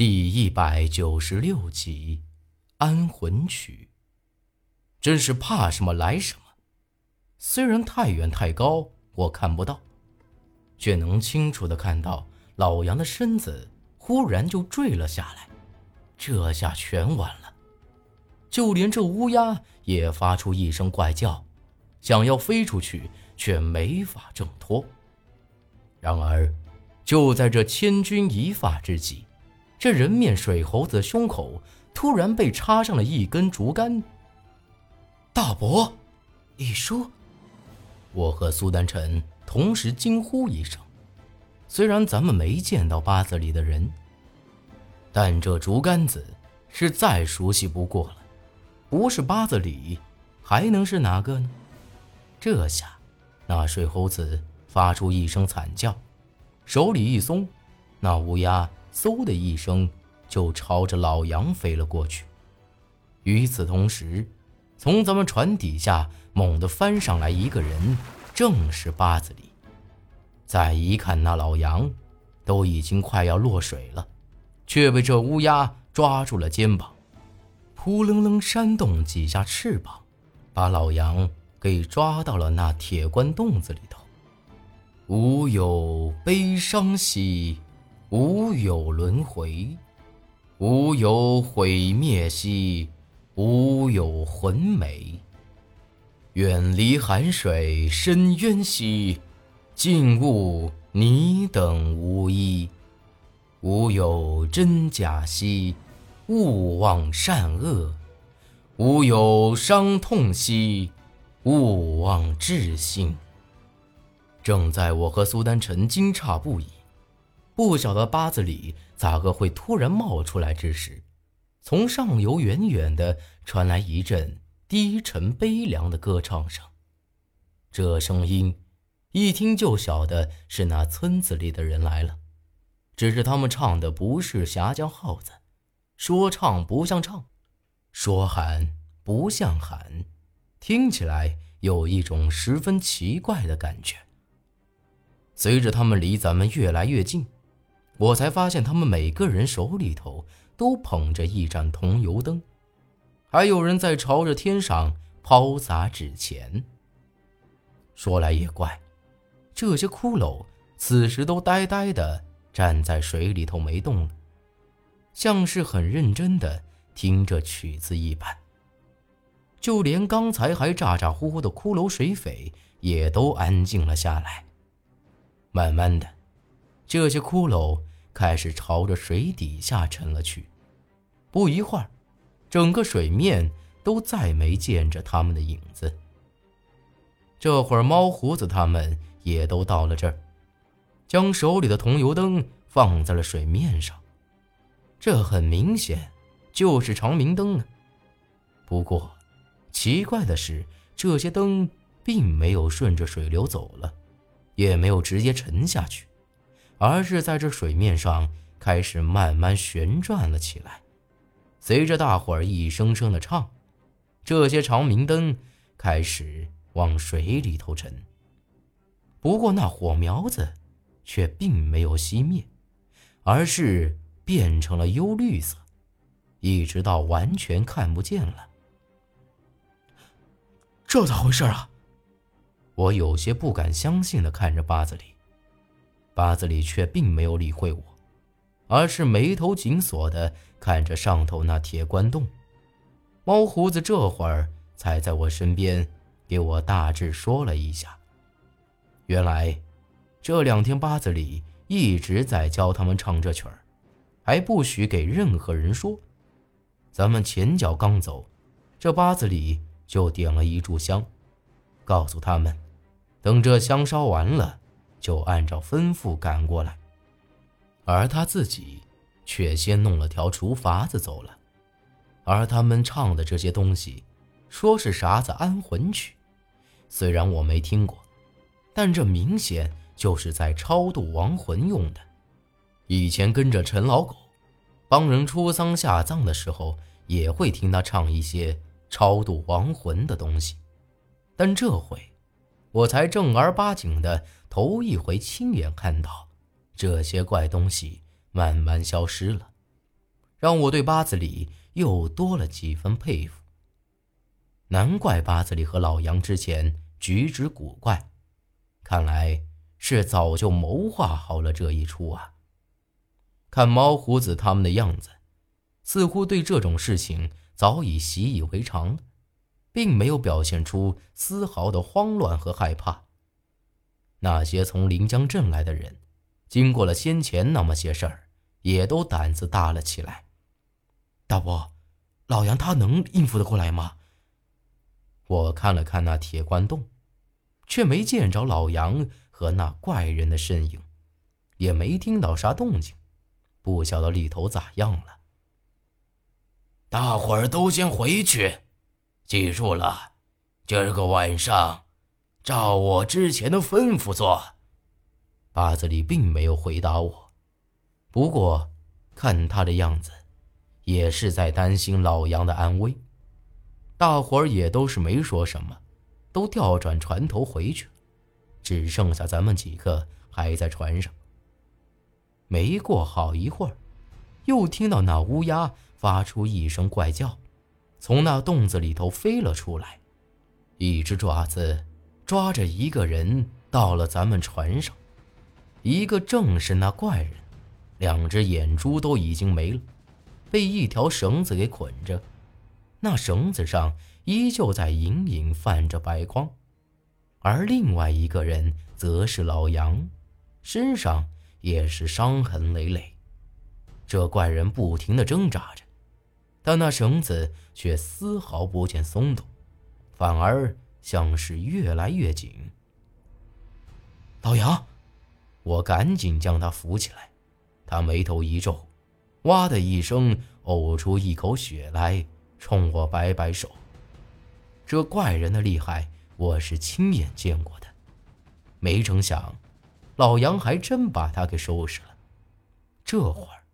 第一百九十六集，《安魂曲》。真是怕什么来什么。虽然太远太高，我看不到，却能清楚的看到老杨的身子忽然就坠了下来。这下全完了。就连这乌鸦也发出一声怪叫，想要飞出去，却没法挣脱。然而，就在这千钧一发之际。这人面水猴子的胸口突然被插上了一根竹竿。大伯，李叔，我和苏丹晨同时惊呼一声。虽然咱们没见到八字里的人，但这竹竿子是再熟悉不过了。不是八字里，还能是哪个呢？这下，那水猴子发出一声惨叫，手里一松，那乌鸦。嗖的一声，就朝着老杨飞了过去。与此同时，从咱们船底下猛地翻上来一个人，正是八子里。再一看，那老杨都已经快要落水了，却被这乌鸦抓住了肩膀，扑棱棱扇动几下翅膀，把老杨给抓到了那铁棺洞子里头。无有悲伤兮。无有轮回，无有毁灭兮，无有魂美。远离寒水深渊兮，静物你等无依。无有真假兮，勿忘善恶。无有伤痛兮，勿忘至性。正在我和苏丹臣惊诧不已。不晓得八字里咋个会突然冒出来之时，从上游远远的传来一阵低沉悲凉的歌唱声。这声音一听就晓得是那村子里的人来了，只是他们唱的不是峡江号子，说唱不像唱，说喊不像喊，听起来有一种十分奇怪的感觉。随着他们离咱们越来越近。我才发现，他们每个人手里头都捧着一盏铜油灯，还有人在朝着天上抛洒纸钱。说来也怪，这些骷髅此时都呆呆的站在水里头没动了，像是很认真的听着曲子一般。就连刚才还咋咋呼呼的骷髅水匪也都安静了下来。慢慢的，这些骷髅。开始朝着水底下沉了去，不一会儿，整个水面都再没见着他们的影子。这会儿，猫胡子他们也都到了这儿，将手里的铜油灯放在了水面上。这很明显就是长明灯啊。不过，奇怪的是，这些灯并没有顺着水流走了，也没有直接沉下去。而是在这水面上开始慢慢旋转了起来，随着大伙儿一声声的唱，这些长明灯开始往水里头沉。不过那火苗子却并没有熄灭，而是变成了幽绿色，一直到完全看不见了。这咋回事啊？我有些不敢相信的看着八子里。八子里却并没有理会我，而是眉头紧锁的看着上头那铁棺洞。猫胡子这会儿才在我身边给我大致说了一下。原来这两天八子里一直在教他们唱这曲儿，还不许给任何人说。咱们前脚刚走，这八子里就点了一炷香，告诉他们，等这香烧完了。就按照吩咐赶过来，而他自己却先弄了条竹筏子走了。而他们唱的这些东西，说是啥子安魂曲，虽然我没听过，但这明显就是在超度亡魂用的。以前跟着陈老狗，帮人出丧下葬的时候，也会听他唱一些超度亡魂的东西，但这回。我才正儿八经的头一回亲眼看到这些怪东西慢慢消失了，让我对八子里又多了几分佩服。难怪八子里和老杨之前举止古怪，看来是早就谋划好了这一出啊。看猫胡子他们的样子，似乎对这种事情早已习以为常了，并没有表现出丝毫的慌乱和害怕。那些从临江镇来的人，经过了先前那么些事儿，也都胆子大了起来。大伯，老杨他能应付得过来吗？我看了看那铁棺洞，却没见着老杨和那怪人的身影，也没听到啥动静，不晓得里头咋样了。大伙儿都先回去，记住了，今儿个晚上，照我之前的吩咐做。八子里并没有回答我，不过看他的样子，也是在担心老杨的安危。大伙儿也都是没说什么，都调转船头回去了，只剩下咱们几个还在船上。没过好一会儿，又听到那乌鸦发出一声怪叫，从那洞子里头飞了出来，一只爪子抓着一个人到了咱们船上，一个正是那怪人，两只眼珠都已经没了，被一条绳子给捆着。那绳子上依旧在隐隐泛着白光，而另外一个人则是老杨，身上也是伤痕累累。这怪人不停地挣扎着，但那绳子却丝毫不见松动，反而像是越来越紧。老杨，我赶紧将他扶起来，他眉头一皱，哇的一声呕出一口血来。冲我摆摆手。这怪人的厉害，我是亲眼见过的。没成想，老杨还真把他给收拾了。这会儿，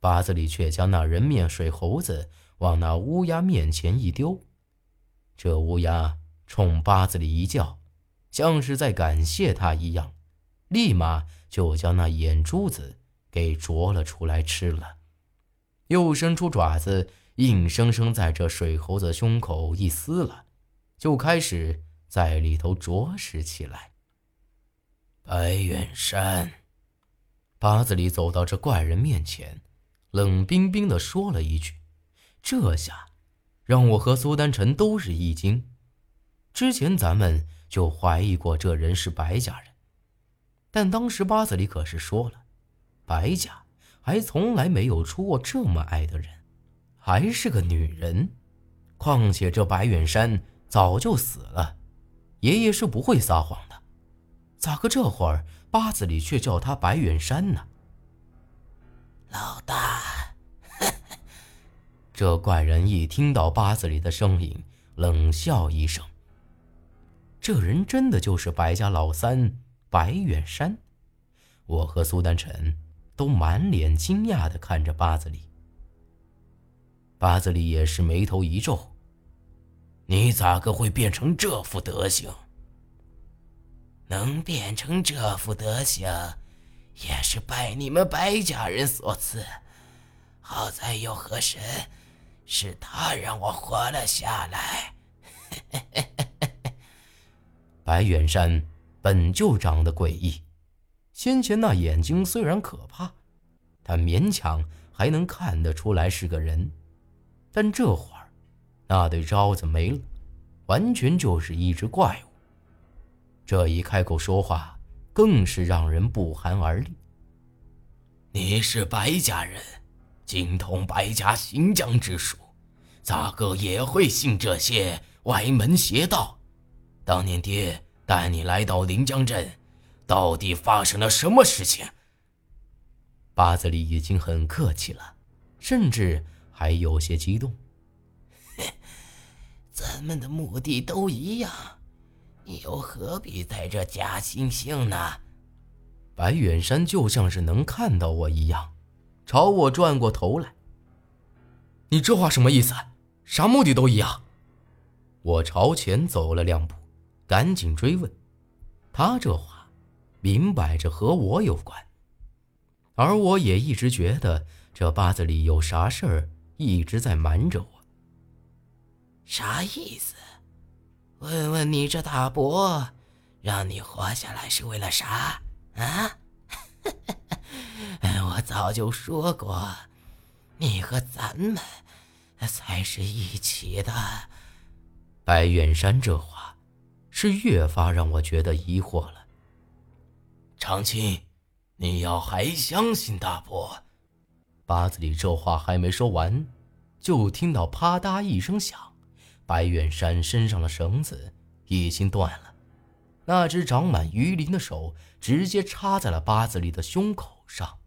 八子里却将那人面水猴子往那乌鸦面前一丢。这乌鸦冲八子里一叫，像是在感谢他一样，立马就将那眼珠子给啄了出来吃了，又伸出爪子。硬生生在这水猴子胸口一撕了，就开始在里头啄食起来。白远山，八子里走到这怪人面前，冷冰冰的说了一句：“这下，让我和苏丹臣都是一惊。之前咱们就怀疑过这人是白家人，但当时八子里可是说了，白家还从来没有出过这么矮的人。”还是个女人，况且这白远山早就死了，爷爷是不会撒谎的，咋个这会儿八字里却叫他白远山呢？老大，这怪人一听到八子里的声音，冷笑一声。这人真的就是白家老三白远山？我和苏丹臣都满脸惊讶的看着八字里。八子里也是眉头一皱：“你咋个会变成这副德行？能变成这副德行，也是拜你们白家人所赐。好在有河神，是他让我活了下来。”白远山本就长得诡异，先前那眼睛虽然可怕，但勉强还能看得出来是个人。但这会儿，那对招子没了，完全就是一只怪物。这一开口说话，更是让人不寒而栗。你是白家人，精通白家行将之术，咋个也会信这些歪门邪道？当年爹带你来到临江镇，到底发生了什么事情？八子里已经很客气了，甚至。还有些激动。咱们的目的都一样，你又何必在这假惺惺呢？白远山就像是能看到我一样，朝我转过头来。你这话什么意思？啥目的都一样？我朝前走了两步，赶紧追问。他这话，明摆着和我有关。而我也一直觉得这八字里有啥事儿，一直在瞒着我。啥意思？问问你这大伯，让你活下来是为了啥啊？我早就说过，你和咱们才是一起的。白远山这话，是越发让我觉得疑惑了。长青，你要还相信大伯？八子里这话还没说完，就听到啪嗒一声响，白远山身上的绳子已经断了，那只长满鱼鳞的手直接插在了八子里的胸口上。